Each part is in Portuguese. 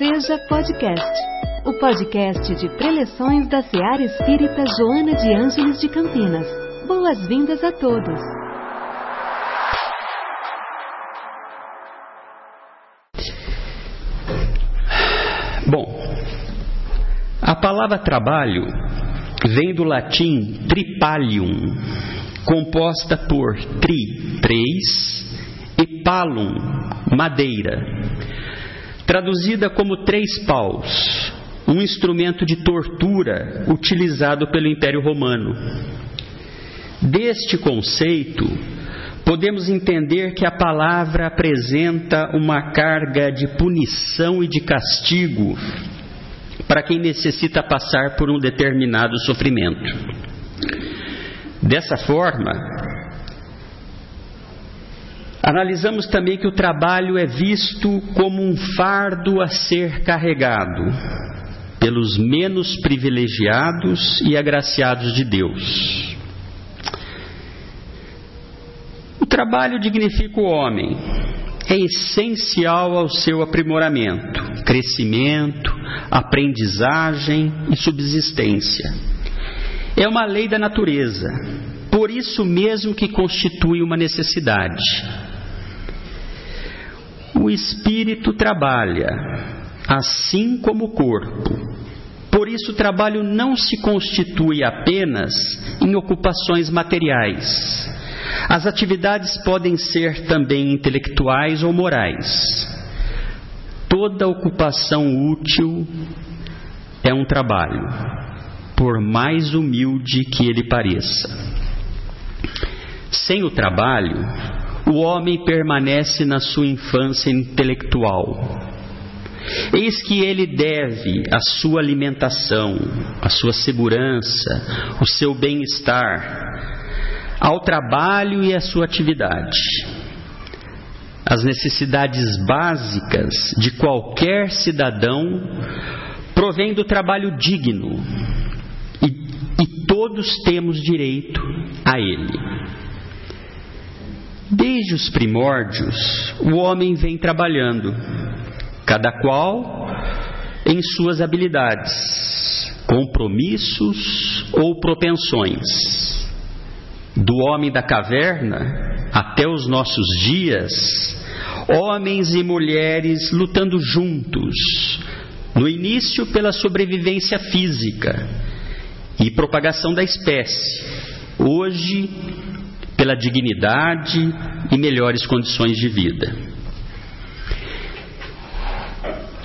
Seja Podcast, o podcast de preleções da Seara Espírita Joana de Ângeles de Campinas. Boas-vindas a todos. Bom, a palavra trabalho vem do latim tripalium, composta por tri, três, e palum, madeira, traduzida como três paus, um instrumento de tortura utilizado pelo Império Romano. Deste conceito, podemos entender que a palavra apresenta uma carga de punição e de castigo para quem necessita passar por um determinado sofrimento. Dessa forma, analisamos também que o trabalho é visto como um fardo a ser carregado pelos menos privilegiados e agraciados de Deus. O trabalho dignifica o homem, é essencial ao seu aprimoramento, crescimento, aprendizagem e subsistência. É uma lei da natureza, por isso mesmo que constitui uma necessidade. O espírito trabalha, assim como o corpo. Por isso, o trabalho não se constitui apenas em ocupações materiais, as atividades podem ser também intelectuais ou morais. Toda ocupação útil é um trabalho, por mais humilde que ele pareça. Sem o trabalho, o homem permanece na sua infância intelectual. Eis que ele deve a sua alimentação, a sua segurança, o seu bem-estar, ao trabalho e à sua atividade. As necessidades básicas de qualquer cidadão provêm do trabalho digno e, e todos temos direito a ele. Desde os primórdios, o homem vem trabalhando, cada qual em suas habilidades, compromissos ou propensões. Do homem da caverna até os nossos dias, homens e mulheres lutando juntos, no início pela sobrevivência física e propagação da espécie, hoje pela dignidade e melhores condições de vida.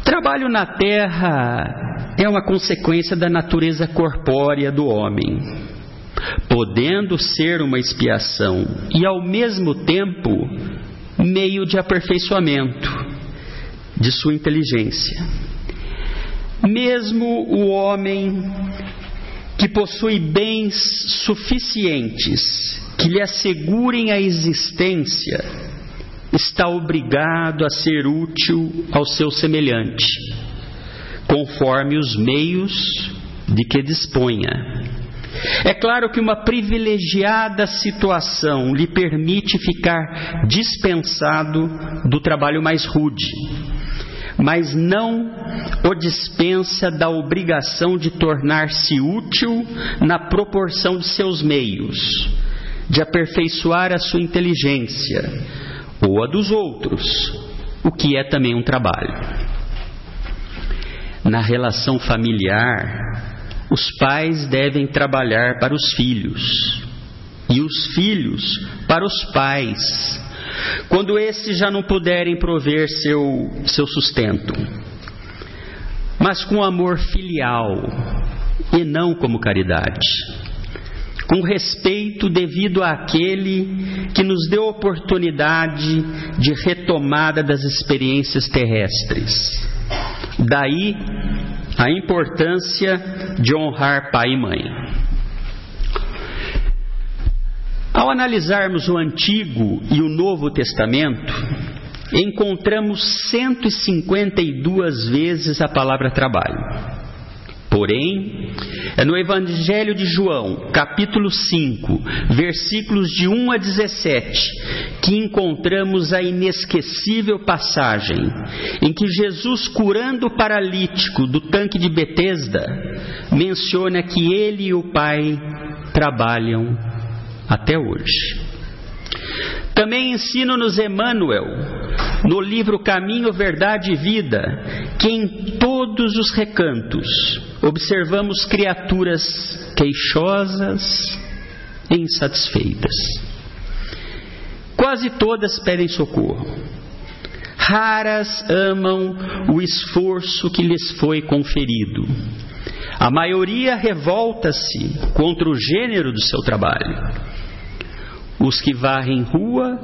Trabalho na terra é uma consequência da natureza corpórea do homem podendo ser uma expiação e ao mesmo tempo meio de aperfeiçoamento de sua inteligência. Mesmo o homem que possui bens suficientes que lhe assegurem a existência, está obrigado a ser útil ao seu semelhante, conforme os meios de que disponha. É claro que uma privilegiada situação lhe permite ficar dispensado do trabalho mais rude, mas não o dispensa da obrigação de tornar-se útil na proporção de seus meios, de aperfeiçoar a sua inteligência ou a dos outros, o que é também um trabalho. Na relação familiar, os pais devem trabalhar para os filhos e os filhos para os pais, quando esses já não puderem prover seu, seu sustento, mas com amor filial e não como caridade, com respeito devido àquele que nos deu oportunidade de retomada das experiências terrestres. Daí a importância de honrar pai e mãe. Ao analisarmos o Antigo e o Novo Testamento, encontramos 152 vezes a palavra trabalho. Porém, é no Evangelho de João, capítulo 5, versículos de 1 a 17, que encontramos a inesquecível passagem em que Jesus, curando o paralítico do tanque de Betesda, menciona que ele e o Pai trabalham até hoje. Também ensina-nos Emmanuel, no livro Caminho, Verdade e Vida, que em todos os recantos observamos criaturas queixosas e insatisfeitas. Quase todas pedem socorro. Raras amam o esforço que lhes foi conferido. A maioria revolta-se contra o gênero do seu trabalho. Os que varrem rua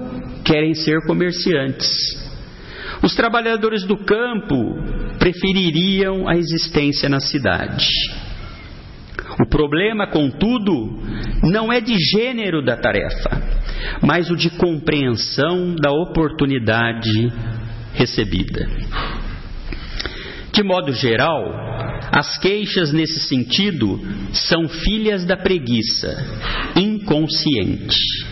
querem ser comerciantes. Os trabalhadores do campo prefeririam a existência na cidade. O problema, contudo, não é de gênero da tarefa, mas o de compreensão da oportunidade recebida. De modo geral, as queixas nesse sentido são filhas da preguiça, inconsciente.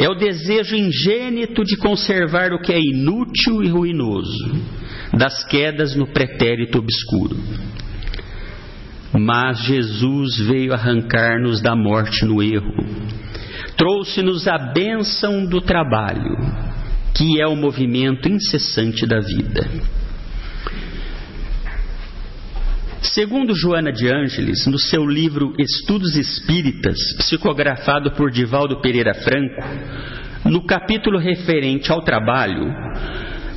É o desejo ingênito de conservar o que é inútil e ruinoso, das quedas no pretérito obscuro. Mas Jesus veio arrancar-nos da morte no erro. Trouxe-nos a bênção do trabalho, que é o movimento incessante da vida. Segundo Joana de Ângeles, no seu livro Estudos Espíritas, psicografado por Divaldo Pereira Franco, no capítulo referente ao trabalho,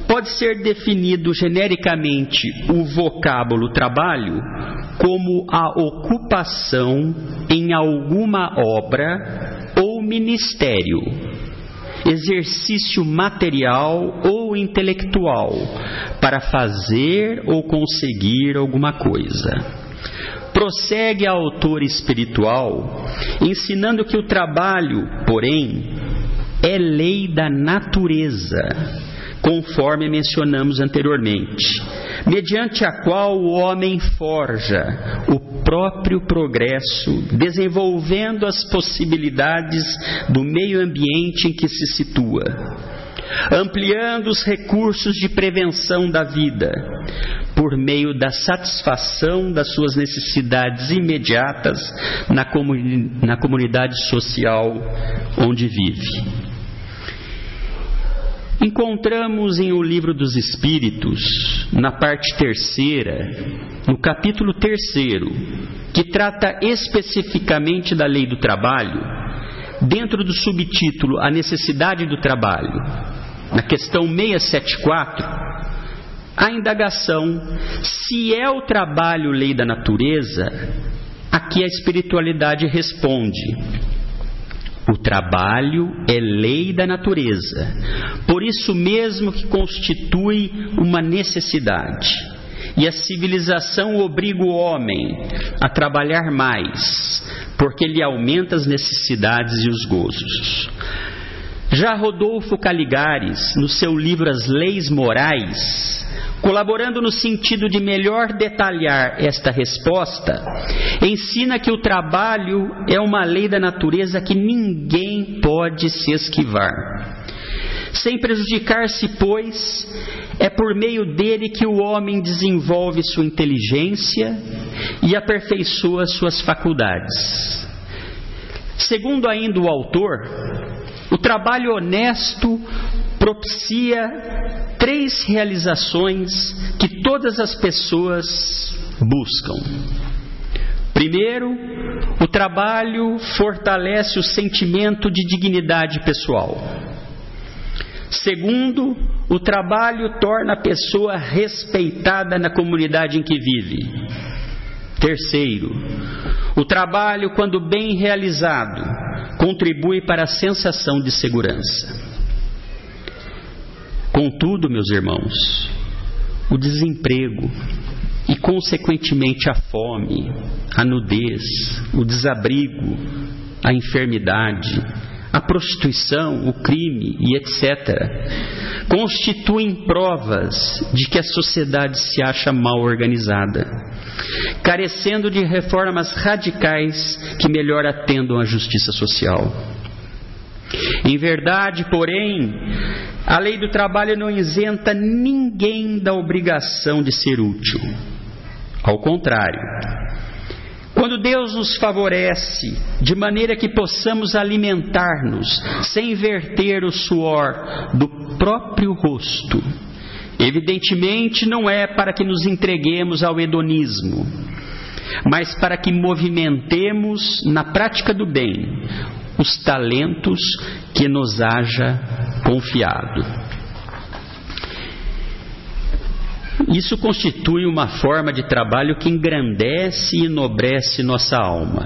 pode ser definido genericamente o vocábulo trabalho como a ocupação em alguma obra ou ministério, exercício material ou intelectual para fazer ou conseguir alguma coisa. Prossegue a autor espiritual, ensinando que o trabalho, porém, é lei da natureza, conforme mencionamos anteriormente, mediante a qual o homem forja o próprio progresso, desenvolvendo as possibilidades do meio ambiente em que se situa ampliando os recursos de prevenção da vida, por meio da satisfação das suas necessidades imediatas na, comuni na comunidade social onde vive. Encontramos em O Livro dos Espíritos, na parte terceira, no capítulo terceiro, que trata especificamente da lei do trabalho, dentro do subtítulo A Necessidade do Trabalho, na questão 674, a indagação se é o trabalho lei da natureza, aqui a espiritualidade responde: o trabalho é lei da natureza, por isso mesmo que constitui uma necessidade. E a civilização obriga o homem a trabalhar mais, porque lhe aumenta as necessidades e os gozos. Já Rodolfo Caligares, no seu livro As Leis Morais, colaborando no sentido de melhor detalhar esta resposta, ensina que o trabalho é uma lei da natureza que ninguém pode se esquivar. Sem prejudicar-se, pois, é por meio dele que o homem desenvolve sua inteligência e aperfeiçoa suas faculdades. Segundo ainda o autor, o trabalho honesto propicia três realizações que todas as pessoas buscam. Primeiro, o trabalho fortalece o sentimento de dignidade pessoal. Segundo, o trabalho torna a pessoa respeitada na comunidade em que vive. Terceiro, o trabalho, quando bem realizado, contribui para a sensação de segurança. Contudo, meus irmãos, o desemprego e, consequentemente, a fome, a nudez, o desabrigo, a enfermidade, a prostituição, o crime e etc., constituem provas de que a sociedade se acha mal organizada, carecendo de reformas radicais que melhor atendam à justiça social. Em verdade, porém, a lei do trabalho não isenta ninguém da obrigação de ser útil. Ao contrário, quando Deus nos favorece de maneira que possamos alimentar-nos sem verter o suor do próprio rosto, evidentemente não é para que nos entreguemos ao hedonismo, mas para que movimentemos na prática do bem os talentos que nos haja confiado. Isso constitui uma forma de trabalho que engrandece e enobrece nossa alma,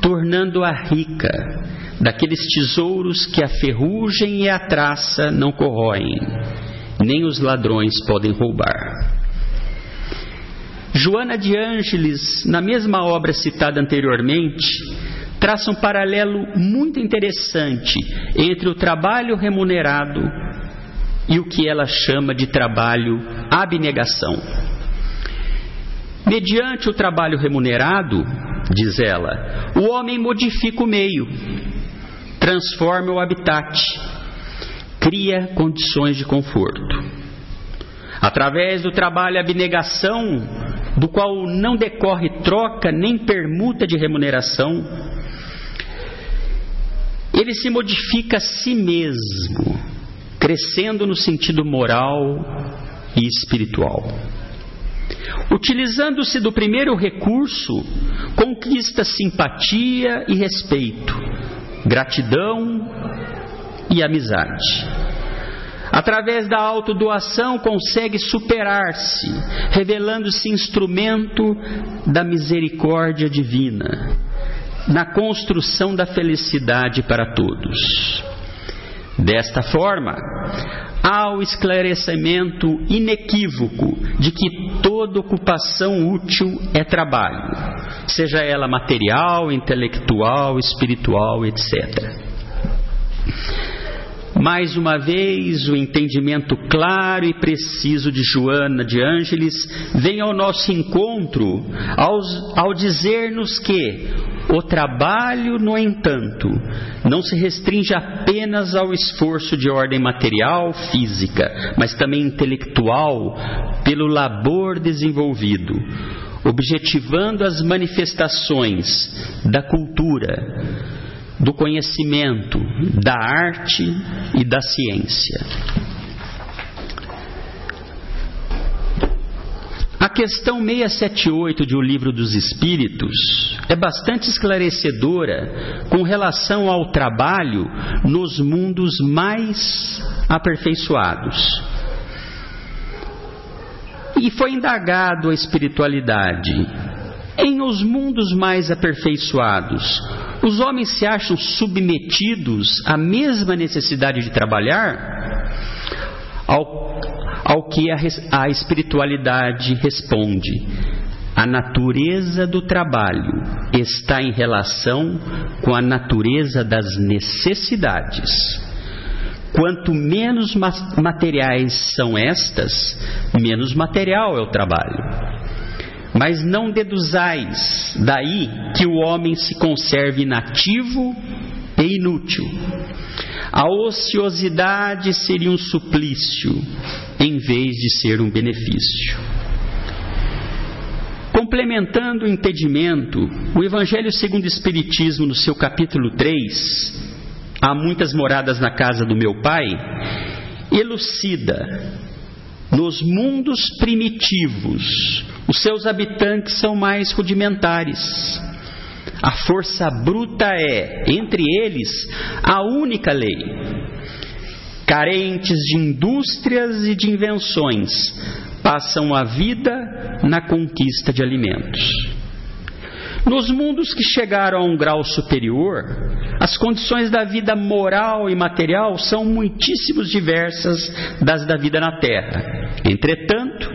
tornando-a rica daqueles tesouros que a ferrugem e a traça não corroem, nem os ladrões podem roubar. Joana de Ângeles, na mesma obra citada anteriormente, traça um paralelo muito interessante entre o trabalho remunerado e o que ela chama de trabalho abnegação. Mediante o trabalho remunerado, diz ela, o homem modifica o meio, transforma o habitat, cria condições de conforto. Através do trabalho abnegação, do qual não decorre troca nem permuta de remuneração, ele se modifica a si mesmo, crescendo no sentido moral e espiritual. Utilizando-se do primeiro recurso, conquista simpatia e respeito, gratidão e amizade. Através da autodoação consegue superar-se, revelando-se instrumento da misericórdia divina na construção da felicidade para todos. Desta forma, há o esclarecimento inequívoco de que toda ocupação útil é trabalho, seja ela material, intelectual, espiritual, etc. Mais uma vez, o entendimento claro e preciso de Joana de Ângeles vem ao nosso encontro ao, ao dizer-nos que o trabalho, no entanto, não se restringe apenas ao esforço de ordem material, física, mas também intelectual, pelo labor desenvolvido, objetivando as manifestações da cultura do conhecimento, da arte e da ciência. Questão 678 de O Livro dos Espíritos é bastante esclarecedora com relação ao trabalho nos mundos mais aperfeiçoados. E foi indagado a espiritualidade. Em os mundos mais aperfeiçoados, os homens se acham submetidos à mesma necessidade de trabalhar? Ao, ao que a, a espiritualidade responde. A natureza do trabalho está em relação com a natureza das necessidades. Quanto menos materiais são estas, menos material é o trabalho. Mas não deduzais daí que o homem se conserve inativo e inútil. A ociosidade seria um suplício em vez de ser um benefício. Complementando o entendimento, o Evangelho segundo o Espiritismo, no seu capítulo 3, Há muitas moradas na casa do meu pai, elucida nos mundos primitivos, os seus habitantes são mais rudimentares. A força bruta é, entre eles, a única lei. Carentes de indústrias e de invenções, passam a vida na conquista de alimentos. Nos mundos que chegaram a um grau superior, as condições da vida moral e material são muitíssimo diversas das da vida na Terra. Entretanto,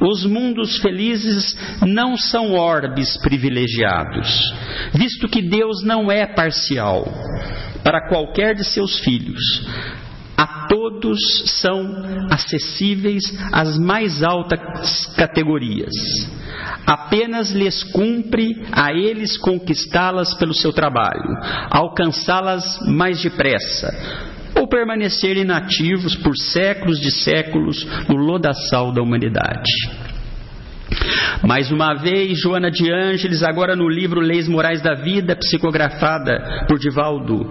os mundos felizes não são orbes privilegiados, visto que Deus não é parcial. para qualquer de seus filhos. Todos são acessíveis as mais altas categorias. Apenas lhes cumpre a eles conquistá-las pelo seu trabalho, alcançá-las mais depressa, ou permanecer inativos por séculos de séculos no lodaçal da humanidade. Mais uma vez, Joana de Ângeles, agora no livro Leis Morais da Vida, psicografada por Divaldo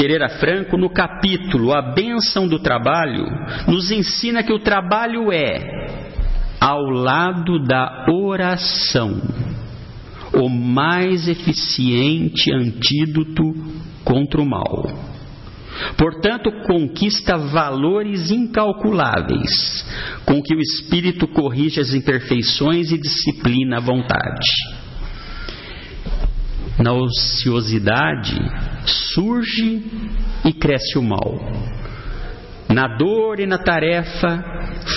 Pereira Franco, no capítulo A Bênção do Trabalho, nos ensina que o trabalho é ao lado da oração, o mais eficiente antídoto contra o mal. Portanto, conquista valores incalculáveis, com que o espírito corrige as imperfeições e disciplina a vontade. Na ociosidade surge e cresce o mal. Na dor e na tarefa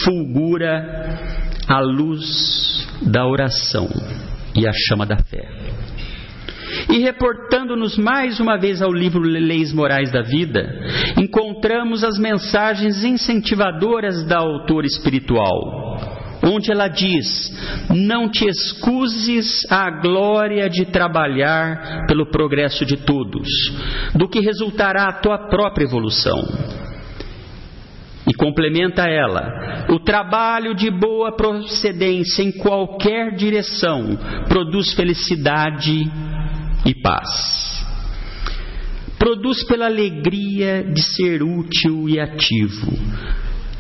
fulgura a luz da oração e a chama da fé. E reportando-nos mais uma vez ao livro Leis Morais da Vida, encontramos as mensagens incentivadoras da autora espiritual, onde ela diz: Não te excuses à glória de trabalhar pelo progresso de todos, do que resultará a tua própria evolução. E complementa ela: o trabalho de boa procedência em qualquer direção produz felicidade e paz. Produz pela alegria de ser útil e ativo,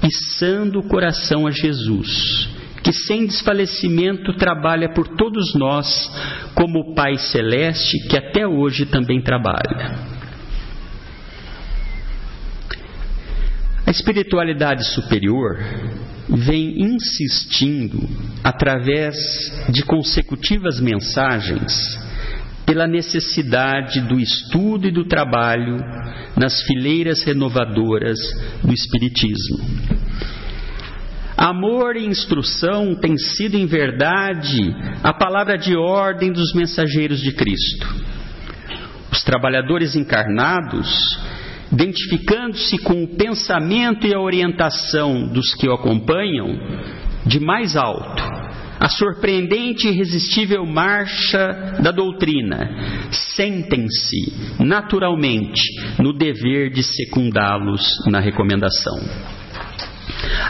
içando o coração a Jesus, sem desfalecimento trabalha por todos nós, como o Pai Celeste que até hoje também trabalha. A espiritualidade superior vem insistindo, através de consecutivas mensagens, pela necessidade do estudo e do trabalho nas fileiras renovadoras do Espiritismo. Amor e instrução têm sido, em verdade, a palavra de ordem dos mensageiros de Cristo. Os trabalhadores encarnados, identificando-se com o pensamento e a orientação dos que o acompanham, de mais alto, a surpreendente e irresistível marcha da doutrina, sentem-se naturalmente no dever de secundá-los na recomendação.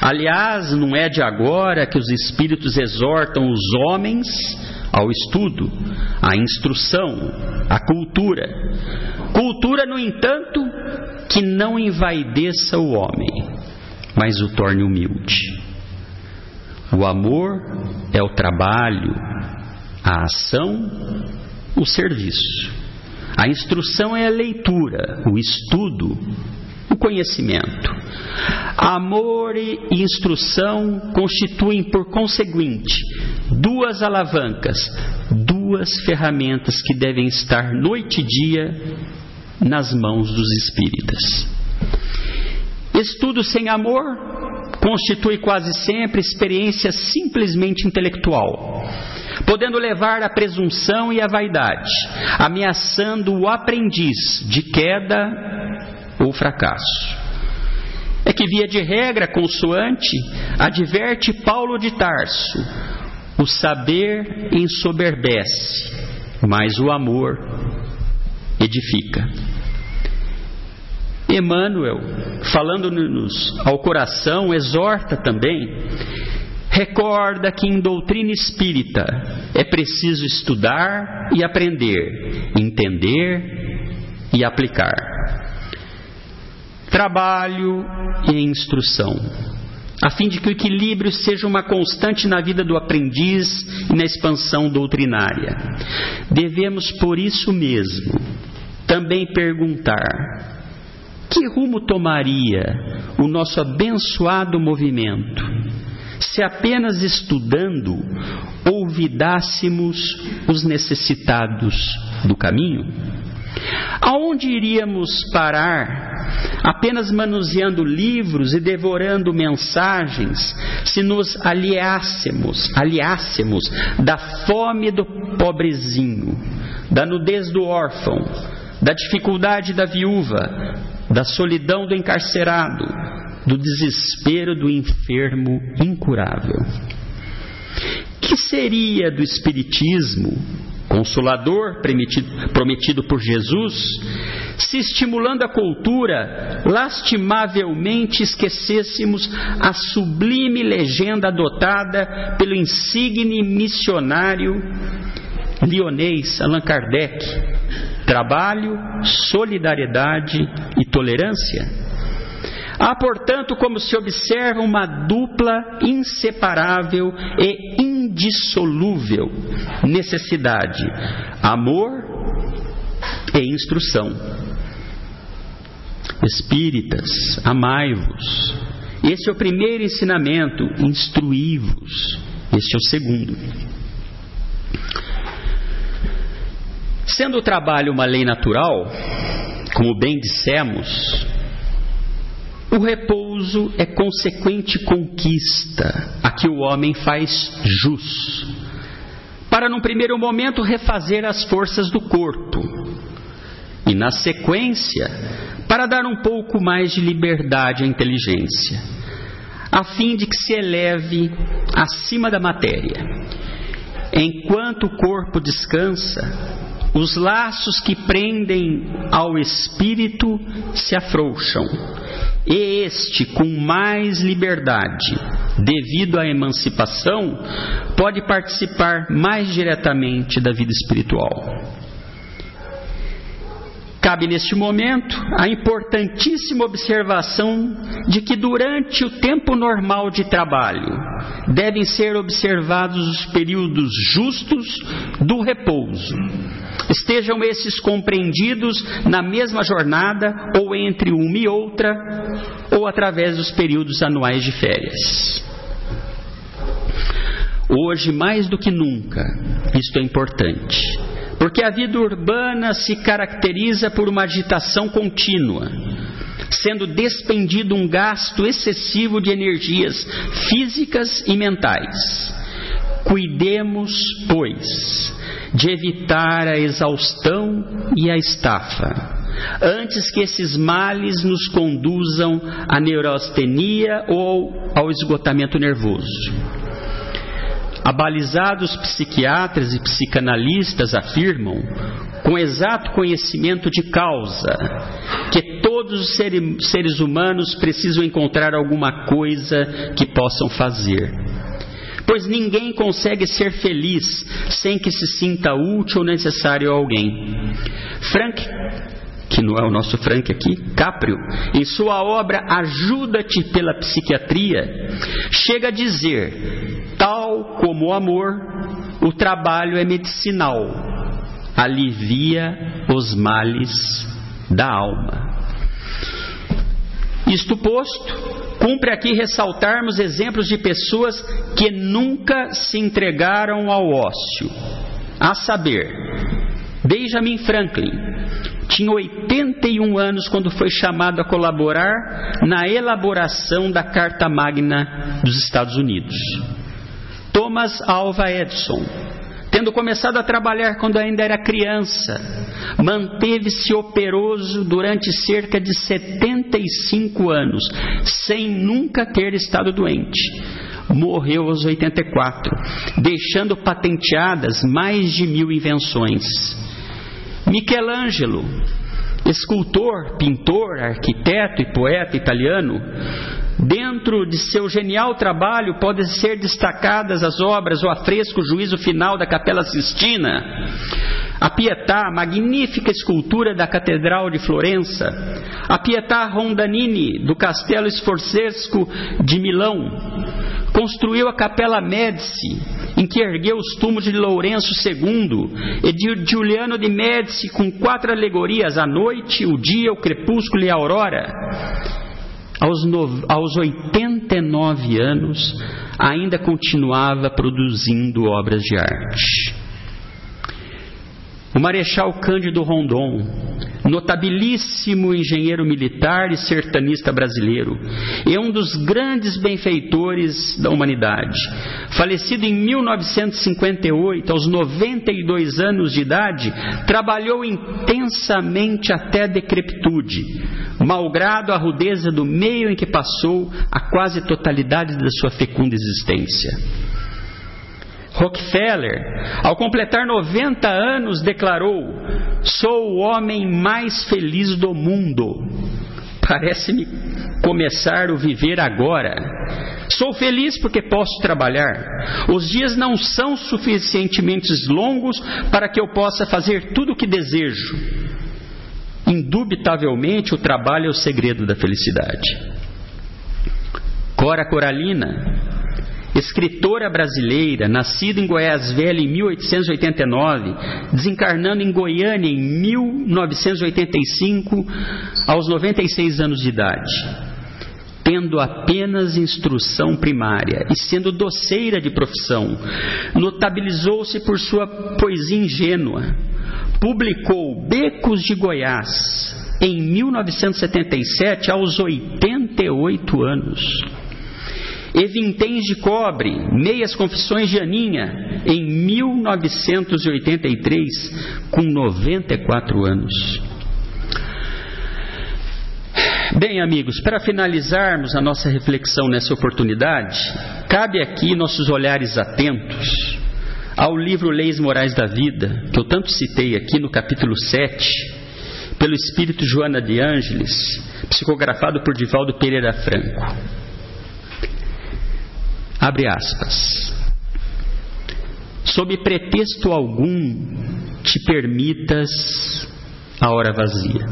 Aliás, não é de agora que os espíritos exortam os homens ao estudo, à instrução, à cultura. Cultura, no entanto, que não envaideça o homem, mas o torne humilde. O amor é o trabalho, a ação, o serviço. A instrução é a leitura, o estudo, o conhecimento. Amor e instrução constituem, por conseguinte, duas alavancas, duas ferramentas que devem estar noite e dia nas mãos dos espíritas. Estudo sem amor constitui quase sempre experiência simplesmente intelectual, podendo levar à presunção e à vaidade, ameaçando o aprendiz de queda ou fracasso. É que, via de regra consoante, adverte Paulo de Tarso: o saber ensoberbece, mas o amor edifica. Emmanuel, falando-nos ao coração, exorta também, recorda que em doutrina espírita é preciso estudar e aprender, entender e aplicar. Trabalho e instrução, a fim de que o equilíbrio seja uma constante na vida do aprendiz e na expansão doutrinária. Devemos, por isso mesmo, também perguntar que rumo tomaria o nosso abençoado movimento se apenas estudando olvidássemos os necessitados do caminho? Aonde iríamos parar apenas manuseando livros e devorando mensagens se nos aliássemos, aliássemos da fome do pobrezinho, da nudez do órfão, da dificuldade da viúva, da solidão do encarcerado, do desespero do enfermo incurável. Que seria do Espiritismo, consolador prometido por Jesus, se estimulando a cultura, lastimavelmente esquecêssemos a sublime legenda adotada pelo insigne missionário lionês Allan Kardec: trabalho, solidariedade e tolerância? Há, portanto, como se observa, uma dupla inseparável e indissolúvel necessidade: amor e instrução. Espíritas, amai-vos. Esse é o primeiro ensinamento, instruí-vos. Este é o segundo. Sendo o trabalho uma lei natural, como bem dissemos, o repouso é consequente conquista que o homem faz jus, para num primeiro momento refazer as forças do corpo, e na sequência, para dar um pouco mais de liberdade à inteligência, a fim de que se eleve acima da matéria. Enquanto o corpo descansa, os laços que prendem ao espírito se afrouxam, este, com mais liberdade, devido à emancipação, pode participar mais diretamente da vida espiritual. Cabe neste momento a importantíssima observação de que durante o tempo normal de trabalho devem ser observados os períodos justos do repouso. Estejam esses compreendidos na mesma jornada ou entre uma e outra, ou através dos períodos anuais de férias. Hoje, mais do que nunca, isto é importante porque a vida urbana se caracteriza por uma agitação contínua, sendo despendido um gasto excessivo de energias físicas e mentais. Cuidemos, pois, de evitar a exaustão e a estafa, antes que esses males nos conduzam à neurastenia ou ao esgotamento nervoso. Abalizados psiquiatras e psicanalistas afirmam, com exato conhecimento de causa, que todos os seres humanos precisam encontrar alguma coisa que possam fazer. Pois ninguém consegue ser feliz sem que se sinta útil ou necessário a alguém. Frank que não é o nosso Frank aqui, Caprio, em sua obra Ajuda-te pela Psiquiatria, chega a dizer: tal como o amor, o trabalho é medicinal, alivia os males da alma. Isto posto, cumpre aqui ressaltarmos exemplos de pessoas que nunca se entregaram ao ócio, a saber, Benjamin Franklin, tinha 81 anos quando foi chamado a colaborar na elaboração da Carta Magna dos Estados Unidos. Thomas Alva Edison, tendo começado a trabalhar quando ainda era criança, manteve-se operoso durante cerca de 75 anos, sem nunca ter estado doente. Morreu aos 84, deixando patenteadas mais de mil invenções. Michelangelo, escultor, pintor, arquiteto e poeta italiano, dentro de seu genial trabalho podem ser destacadas as obras O Afresco Juízo Final da Capela Sistina, a Pietà, magnífica escultura da Catedral de Florença, a Pietà Rondanini do Castelo Sforzesco de Milão, construiu a Capela Médici, em que ergueu os túmulos de Lourenço II e de Giuliano de Médici com quatro alegorias, a noite, o dia, o crepúsculo e a aurora. Aos, no, aos 89 anos, ainda continuava produzindo obras de arte. O Marechal Cândido Rondon, notabilíssimo engenheiro militar e sertanista brasileiro, e um dos grandes benfeitores da humanidade. Falecido em 1958, aos 92 anos de idade, trabalhou intensamente até a decrepitude, malgrado a rudeza do meio em que passou a quase totalidade da sua fecunda existência. Rockefeller, ao completar 90 anos, declarou: Sou o homem mais feliz do mundo. Parece-me começar o viver agora. Sou feliz porque posso trabalhar. Os dias não são suficientemente longos para que eu possa fazer tudo o que desejo. Indubitavelmente, o trabalho é o segredo da felicidade. Cora Coralina, escritora brasileira, nascida em Goiás Velho em 1889, desencarnando em Goiânia em 1985, aos 96 anos de idade. Tendo apenas instrução primária e sendo doceira de profissão, notabilizou-se por sua poesia ingênua. Publicou Becos de Goiás em 1977, aos 88 anos e vinténs de cobre, meias confissões de Aninha, em 1983, com 94 anos. Bem, amigos, para finalizarmos a nossa reflexão nessa oportunidade, cabe aqui nossos olhares atentos ao livro Leis Morais da Vida, que eu tanto citei aqui no capítulo 7, pelo espírito Joana de Ângeles, psicografado por Divaldo Pereira Franco. Abre aspas. Sob pretexto algum te permitas a hora vazia,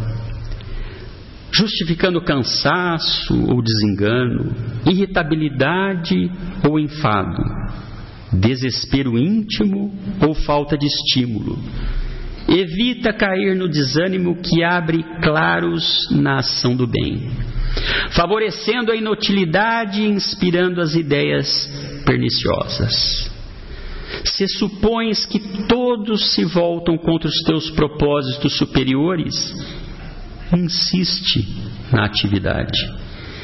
justificando cansaço ou desengano, irritabilidade ou enfado, desespero íntimo ou falta de estímulo. Evita cair no desânimo que abre claros na ação do bem favorecendo a inutilidade e inspirando as ideias perniciosas. Se supões que todos se voltam contra os teus propósitos superiores, insiste na atividade,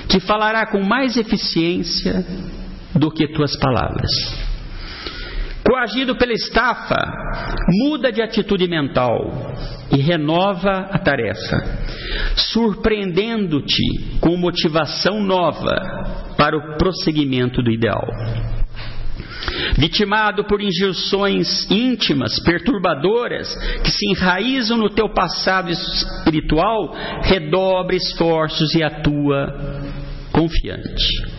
que falará com mais eficiência do que tuas palavras. Coagido pela estafa, muda de atitude mental e renova a tarefa, surpreendendo-te com motivação nova para o prosseguimento do ideal. Vitimado por injunções íntimas, perturbadoras, que se enraizam no teu passado espiritual, redobre esforços e atua confiante.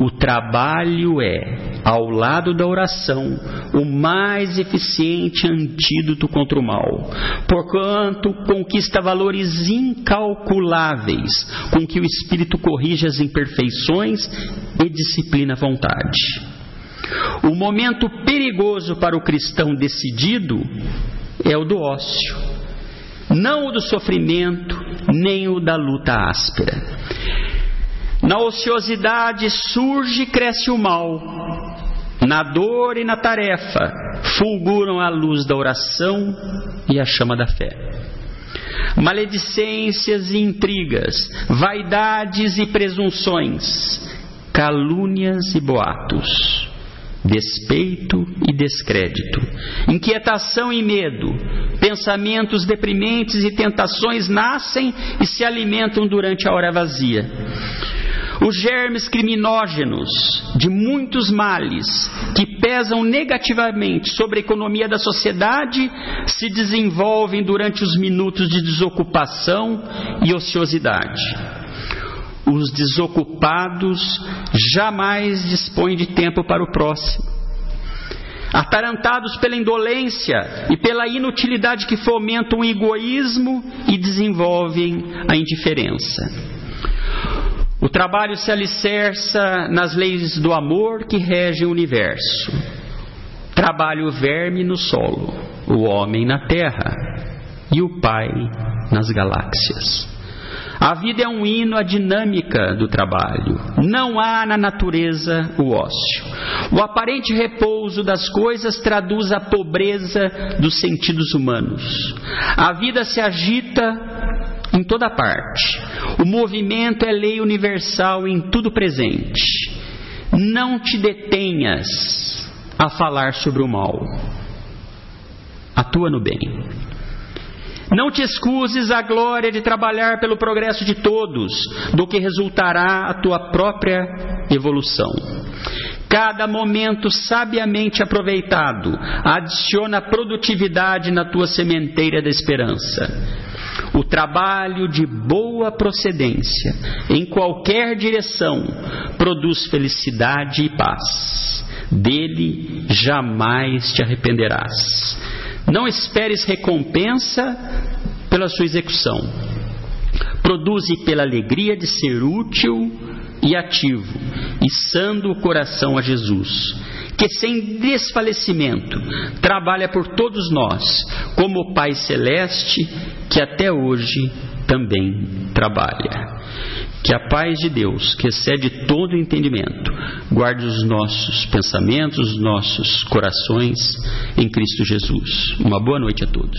O trabalho é, ao lado da oração, o mais eficiente antídoto contra o mal, porquanto conquista valores incalculáveis com que o espírito corrige as imperfeições e disciplina a vontade. O momento perigoso para o cristão decidido é o do ócio, não o do sofrimento, nem o da luta áspera. Na ociosidade surge e cresce o mal. Na dor e na tarefa fulguram a luz da oração e a chama da fé. Maledicências e intrigas, vaidades e presunções, calúnias e boatos, despeito e descrédito, inquietação e medo, pensamentos deprimentes e tentações nascem e se alimentam durante a hora vazia. Os germes criminógenos de muitos males que pesam negativamente sobre a economia da sociedade se desenvolvem durante os minutos de desocupação e ociosidade. Os desocupados jamais dispõem de tempo para o próximo. Atarantados pela indolência e pela inutilidade que fomentam o egoísmo e desenvolvem a indiferença. O trabalho se alicerça nas leis do amor que regem o universo. Trabalha o verme no solo, o homem na terra e o Pai nas galáxias. A vida é um hino à dinâmica do trabalho. Não há na natureza o ócio. O aparente repouso das coisas traduz a pobreza dos sentidos humanos. A vida se agita em toda parte. O movimento é lei universal em tudo presente. Não te detenhas a falar sobre o mal. Atua no bem. Não te excuses a glória de trabalhar pelo progresso de todos, do que resultará a tua própria evolução. Cada momento sabiamente aproveitado adiciona produtividade na tua sementeira da esperança. O trabalho de boa procedência, em qualquer direção, produz felicidade e paz. Dele jamais te arrependerás. Não esperes recompensa pela sua execução. Produze pela alegria de ser útil e ativo, içando o coração a Jesus, que sem desfalecimento trabalha por todos nós, como o Pai Celeste, que até hoje também trabalha. Que a paz de Deus, que excede todo entendimento, guarde os nossos pensamentos, os nossos corações em Cristo Jesus. Uma boa noite a todos.